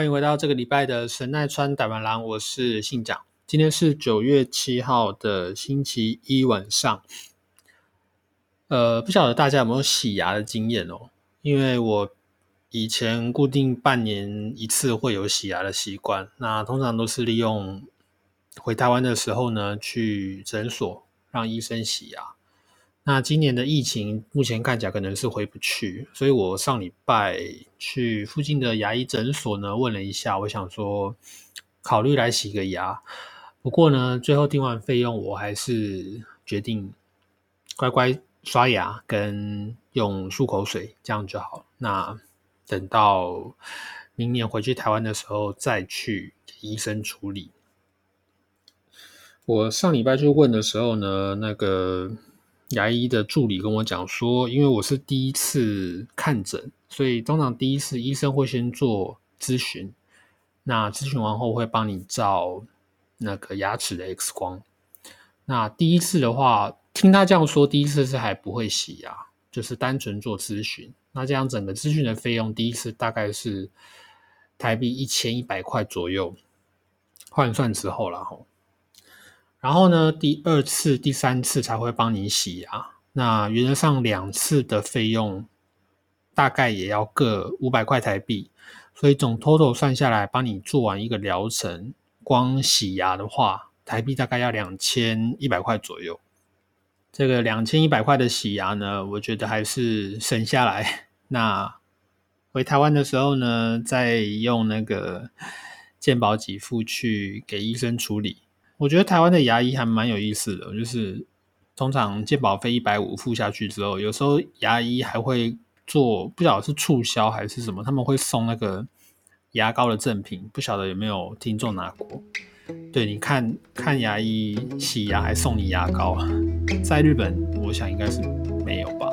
欢迎回到这个礼拜的神奈川台湾郎，我是信长。今天是九月七号的星期一晚上。呃，不晓得大家有没有洗牙的经验哦？因为我以前固定半年一次会有洗牙的习惯，那通常都是利用回台湾的时候呢，去诊所让医生洗牙。那今年的疫情目前看起来可能是回不去，所以我上礼拜去附近的牙医诊所呢问了一下，我想说考虑来洗个牙。不过呢，最后定完费用，我还是决定乖乖刷牙跟用漱口水，这样就好。那等到明年回去台湾的时候再去医生处理。我上礼拜去问的时候呢，那个。牙医的助理跟我讲说，因为我是第一次看诊，所以通常第一次医生会先做咨询，那咨询完后会帮你照那个牙齿的 X 光。那第一次的话，听他这样说，第一次是还不会洗牙，就是单纯做咨询。那这样整个咨询的费用，第一次大概是台币一千一百块左右，换算之后了吼。然后呢，第二次、第三次才会帮你洗牙。那原则上两次的费用大概也要各五百块台币，所以总 total 算下来，帮你做完一个疗程，光洗牙的话，台币大概要两千一百块左右。这个两千一百块的洗牙呢，我觉得还是省下来。那回台湾的时候呢，再用那个健保给付去给医生处理。我觉得台湾的牙医还蛮有意思的，就是通常健保费一百五付下去之后，有时候牙医还会做，不晓得是促销还是什么，他们会送那个牙膏的赠品，不晓得有没有听众拿过？对，你看看牙医洗牙还送你牙膏，在日本我想应该是没有吧。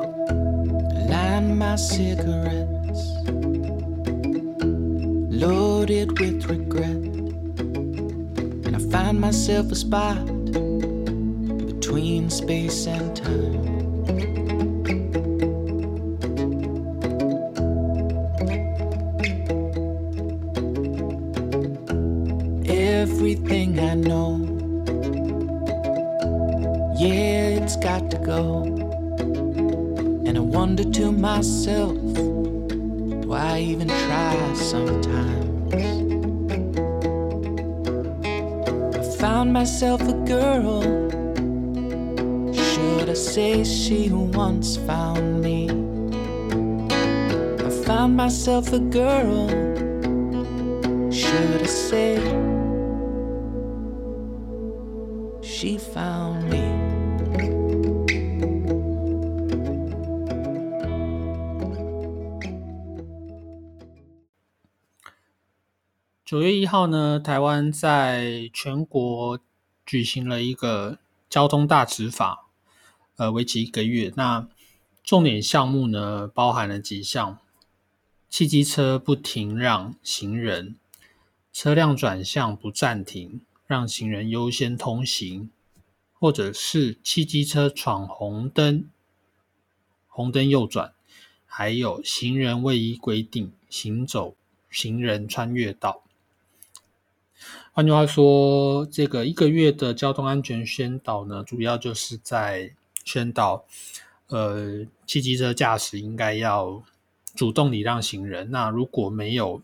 Find myself a spot between space and time. Everything I know, yeah, it's got to go. And I wonder to myself, why even try sometimes? Found myself a girl. Should I say she once found me? I found myself a girl. Should I say she found me? 九月一号呢，台湾在全国举行了一个交通大执法，呃，为期一个月。那重点项目呢，包含了几项：汽机车不停让行人，车辆转向不暂停，让行人优先通行，或者是汽机车闯红灯，红灯右转，还有行人未依规定行走行人穿越道。换句话说，这个一个月的交通安全宣导呢，主要就是在宣导，呃，汽机车驾驶应该要主动礼让行人。那如果没有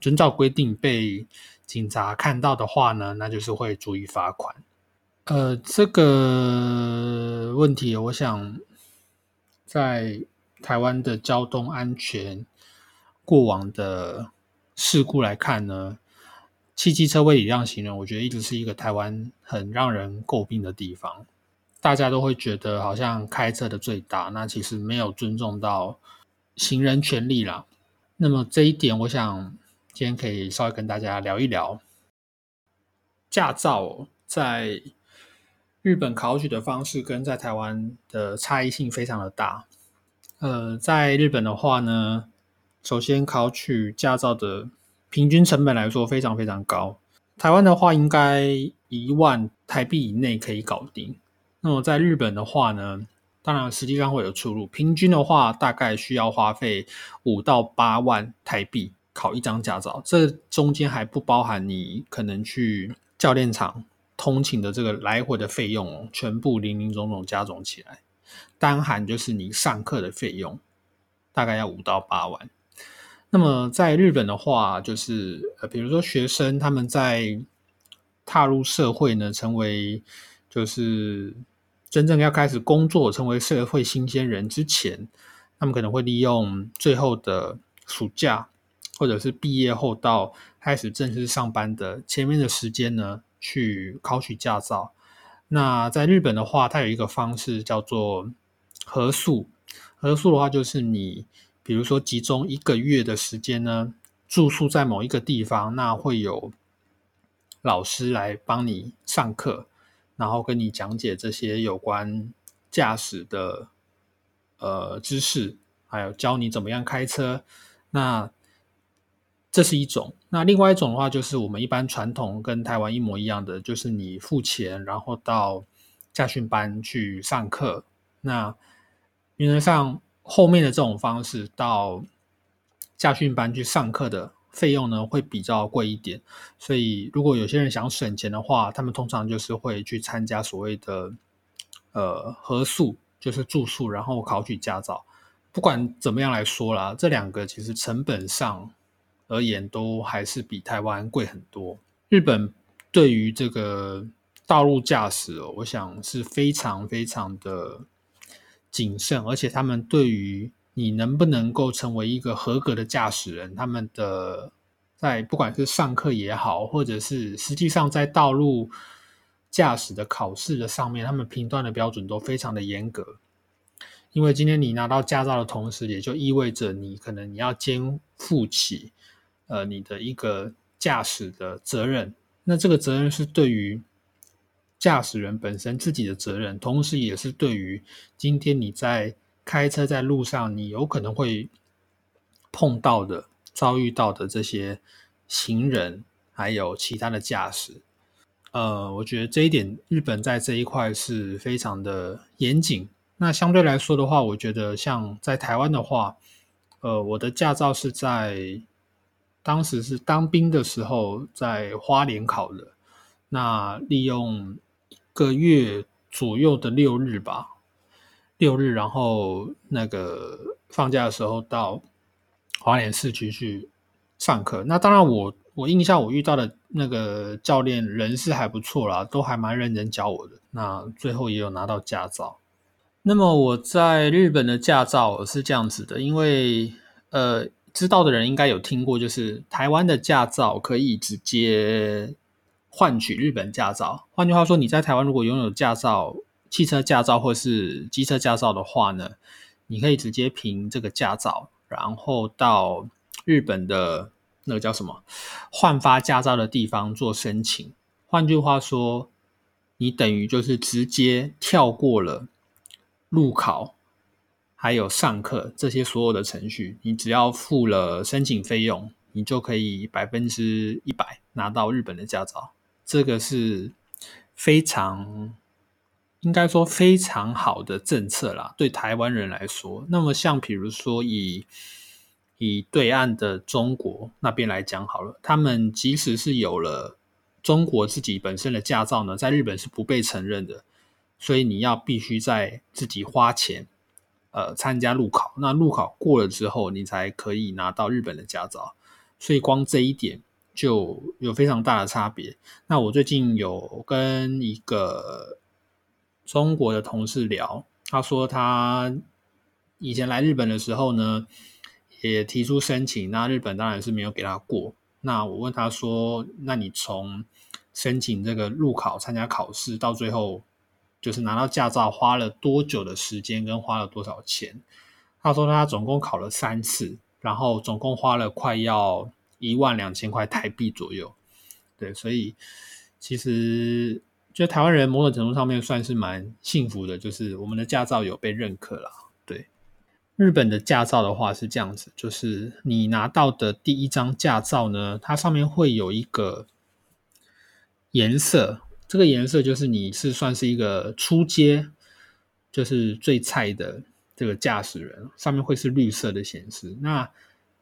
遵照规定被警察看到的话呢，那就是会注意罚款。呃，这个问题，我想在台湾的交通安全过往的事故来看呢，汽机车位礼让行人，我觉得一直是一个台湾很让人诟病的地方。大家都会觉得好像开车的最大，那其实没有尊重到行人权利啦。那么这一点，我想今天可以稍微跟大家聊一聊。驾照在日本考取的方式跟在台湾的差异性非常的大。呃，在日本的话呢，首先考取驾照的平均成本来说非常非常高。台湾的话，应该一万台币以内可以搞定。那么在日本的话呢，当然实际上会有出入。平均的话，大概需要花费五到八万台币考一张驾照，这中间还不包含你可能去教练场通勤的这个来回的费用哦，全部零零总总加总起来，单含就是你上课的费用，大概要五到八万。那么在日本的话，就是呃，比如说学生他们在踏入社会呢，成为就是真正要开始工作、成为社会新鲜人之前，他们可能会利用最后的暑假，或者是毕业后到开始正式上班的前面的时间呢，去考取驾照。那在日本的话，它有一个方式叫做合宿。合宿的话，就是你比如说集中一个月的时间呢，住宿在某一个地方，那会有老师来帮你上课。然后跟你讲解这些有关驾驶的呃知识，还有教你怎么样开车。那这是一种。那另外一种的话，就是我们一般传统跟台湾一模一样的，就是你付钱，然后到驾训班去上课。那原则上后面的这种方式到驾训班去上课的。费用呢会比较贵一点，所以如果有些人想省钱的话，他们通常就是会去参加所谓的呃合宿，就是住宿，然后考取驾照。不管怎么样来说啦，这两个其实成本上而言都还是比台湾贵很多。日本对于这个道路驾驶，我想是非常非常的谨慎，而且他们对于你能不能够成为一个合格的驾驶人？他们的在不管是上课也好，或者是实际上在道路驾驶的考试的上面，他们评断的标准都非常的严格。因为今天你拿到驾照的同时，也就意味着你可能你要肩负起呃你的一个驾驶的责任。那这个责任是对于驾驶人本身自己的责任，同时也是对于今天你在。开车在路上，你有可能会碰到的、遭遇到的这些行人，还有其他的驾驶。呃，我觉得这一点日本在这一块是非常的严谨。那相对来说的话，我觉得像在台湾的话，呃，我的驾照是在当时是当兵的时候在花莲考的，那利用个月左右的六日吧。六日，然后那个放假的时候到华联市区去上课。那当然，我我印象我遇到的那个教练人是还不错啦，都还蛮认真教我的。那最后也有拿到驾照。那么我在日本的驾照是这样子的，因为呃，知道的人应该有听过，就是台湾的驾照可以直接换取日本驾照。换句话说，你在台湾如果拥有驾照。汽车驾照或是机车驾照的话呢，你可以直接凭这个驾照，然后到日本的那个叫什么换发驾照的地方做申请。换句话说，你等于就是直接跳过了路考，还有上课这些所有的程序，你只要付了申请费用，你就可以百分之一百拿到日本的驾照。这个是非常。应该说非常好的政策啦，对台湾人来说。那么像比如说以以对岸的中国那边来讲好了，他们即使是有了中国自己本身的驾照呢，在日本是不被承认的，所以你要必须在自己花钱呃参加路考，那路考过了之后，你才可以拿到日本的驾照。所以光这一点就有非常大的差别。那我最近有跟一个。中国的同事聊，他说他以前来日本的时候呢，也提出申请，那日本当然是没有给他过。那我问他说：“那你从申请这个入考、参加考试到最后，就是拿到驾照，花了多久的时间，跟花了多少钱？”他说他总共考了三次，然后总共花了快要一万两千块台币左右。对，所以其实就台湾人某种程度上面算是蛮幸福的，就是我们的驾照有被认可了。对，日本的驾照的话是这样子，就是你拿到的第一张驾照呢，它上面会有一个颜色，这个颜色就是你是算是一个初阶，就是最菜的这个驾驶人，上面会是绿色的显示。那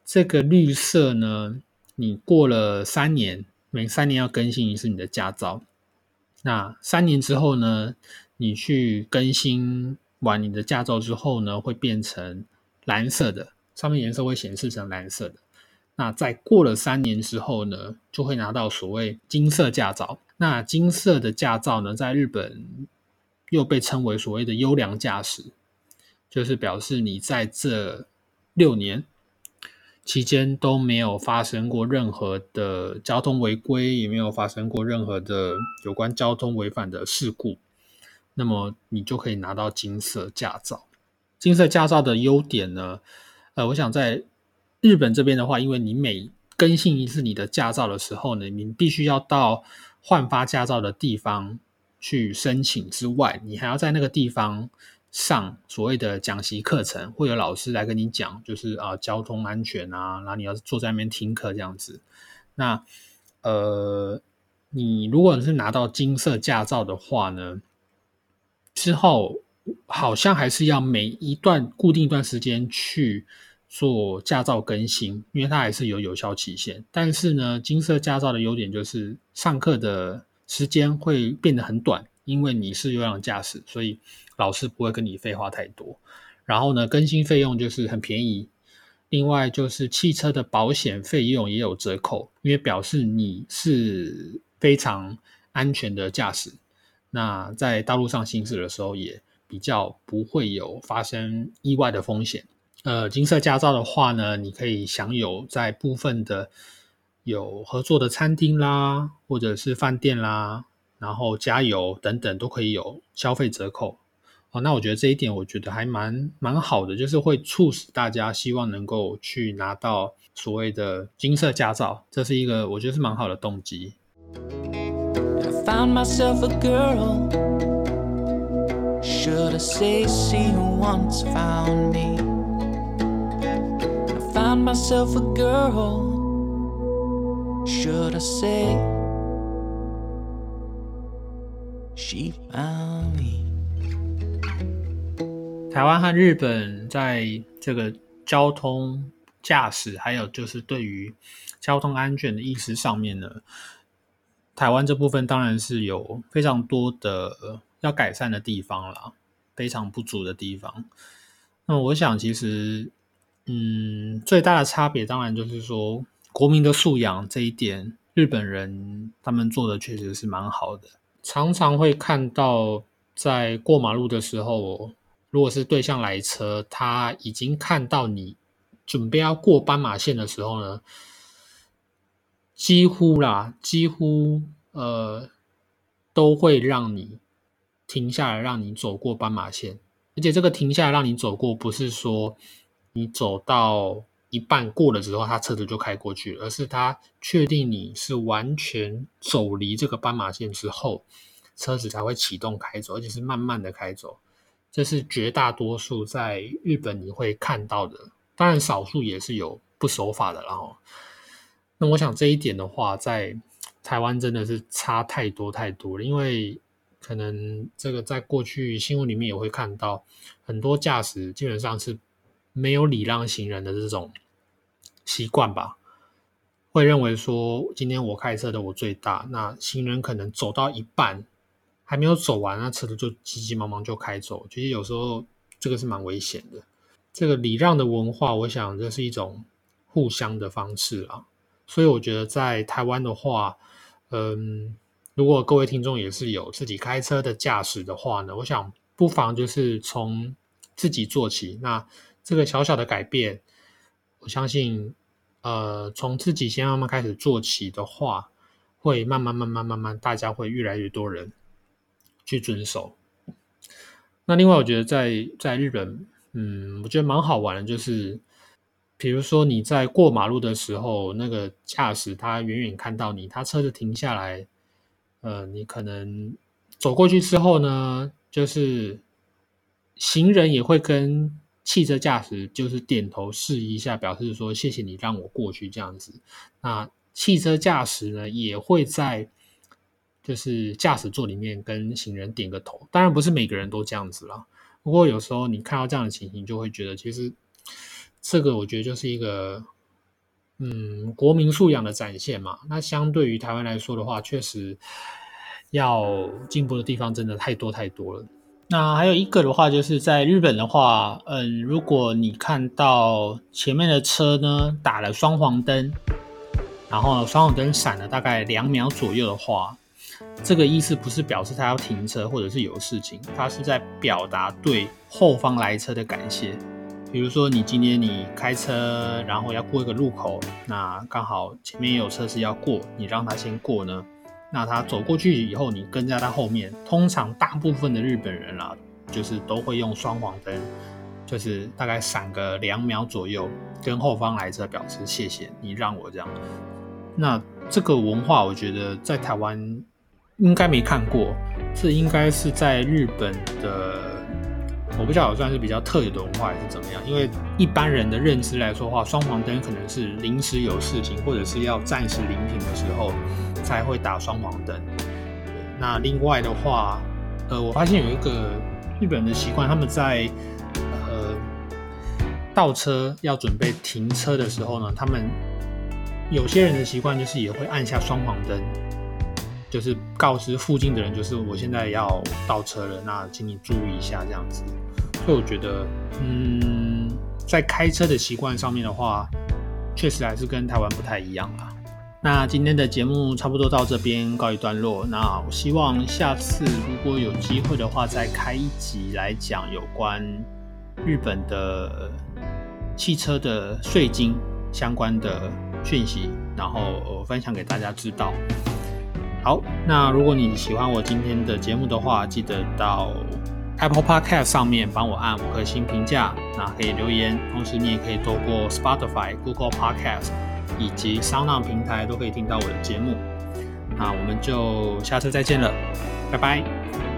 这个绿色呢，你过了三年。每三年要更新一次你的驾照，那三年之后呢？你去更新完你的驾照之后呢，会变成蓝色的，上面颜色会显示成蓝色的。那在过了三年之后呢，就会拿到所谓金色驾照。那金色的驾照呢，在日本又被称为所谓的优良驾驶，就是表示你在这六年。期间都没有发生过任何的交通违规，也没有发生过任何的有关交通违反的事故，那么你就可以拿到金色驾照。金色驾照的优点呢？呃，我想在日本这边的话，因为你每更新一次你的驾照的时候呢，你必须要到换发驾照的地方去申请之外，你还要在那个地方。上所谓的讲习课程，会有老师来跟你讲，就是啊交通安全啊，然后你要坐在那边听课这样子。那呃，你如果是拿到金色驾照的话呢，之后好像还是要每一段固定一段时间去做驾照更新，因为它还是有有效期限。但是呢，金色驾照的优点就是上课的时间会变得很短，因为你是优良驾驶，所以。老师不会跟你废话太多，然后呢，更新费用就是很便宜。另外就是汽车的保险费用也有折扣，因为表示你是非常安全的驾驶。那在道路上行驶的时候，也比较不会有发生意外的风险。呃，金色驾照的话呢，你可以享有在部分的有合作的餐厅啦，或者是饭店啦，然后加油等等都可以有消费折扣。哦，那我觉得这一点，我觉得还蛮蛮好的，就是会促使大家希望能够去拿到所谓的金色驾照，这是一个我觉得是蛮好的动机。台湾和日本在这个交通驾驶，还有就是对于交通安全的意识上面呢，台湾这部分当然是有非常多的要改善的地方了，非常不足的地方。那我想，其实，嗯，最大的差别当然就是说，国民的素养这一点，日本人他们做的确实是蛮好的，常常会看到在过马路的时候。如果是对向来车，他已经看到你准备要过斑马线的时候呢，几乎啦，几乎呃都会让你停下来，让你走过斑马线。而且这个停下来让你走过，不是说你走到一半过了之后，他车子就开过去，而是他确定你是完全走离这个斑马线之后，车子才会启动开走，而且是慢慢的开走。这是绝大多数在日本你会看到的，当然少数也是有不守法的。然后，那我想这一点的话，在台湾真的是差太多太多了。因为可能这个在过去新闻里面也会看到，很多驾驶基本上是没有礼让行人的这种习惯吧，会认为说今天我开车的我最大，那行人可能走到一半。还没有走完，那车子就急急忙忙就开走。其实有时候这个是蛮危险的。这个礼让的文化，我想这是一种互相的方式啊。所以我觉得在台湾的话，嗯，如果各位听众也是有自己开车的驾驶的话呢，我想不妨就是从自己做起。那这个小小的改变，我相信，呃，从自己先慢慢开始做起的话，会慢慢慢慢慢慢，大家会越来越多人去遵守。那另外，我觉得在在日本，嗯，我觉得蛮好玩的，就是比如说你在过马路的时候，那个驾驶他远远看到你，他车子停下来，呃，你可能走过去之后呢，就是行人也会跟汽车驾驶就是点头示意一下，表示说谢谢你让我过去这样子。那汽车驾驶呢，也会在。就是驾驶座里面跟行人点个头，当然不是每个人都这样子啦。不过有时候你看到这样的情形，就会觉得其实这个我觉得就是一个嗯国民素养的展现嘛。那相对于台湾来说的话，确实要进步的地方真的太多太多了。那还有一个的话，就是在日本的话，嗯，如果你看到前面的车呢打了双黄灯，然后双黄灯闪了大概两秒左右的话。这个意思不是表示他要停车或者是有事情，他是在表达对后方来车的感谢。比如说，你今天你开车，然后要过一个路口，那刚好前面也有车是要过，你让他先过呢，那他走过去以后，你跟在他后面。通常大部分的日本人啦，就是都会用双黄灯，就是大概闪个两秒左右，跟后方来车表示谢谢你让我这样。那这个文化，我觉得在台湾。应该没看过，这应该是在日本的，我不知道算是比较特有的文化还是怎么样。因为一般人的认知来说话，双黄灯可能是临时有事情或者是要暂时临停的时候才会打双黄灯。那另外的话，呃，我发现有一个日本人的习惯，他们在呃倒车要准备停车的时候呢，他们有些人的习惯就是也会按下双黄灯。就是告知附近的人，就是我现在要倒车了，那请你注意一下这样子。所以我觉得，嗯，在开车的习惯上面的话，确实还是跟台湾不太一样啦。那今天的节目差不多到这边告一段落。那我希望下次如果有机会的话，再开一集来讲有关日本的汽车的税金相关的讯息，然后分享给大家知道。好，那如果你喜欢我今天的节目的话，记得到 Apple Podcast 上面帮我按五颗星评价，那可以留言。同时，你也可以透过 Spotify、Google Podcast 以及商浪平台都可以听到我的节目。那我们就下次再见了，拜拜。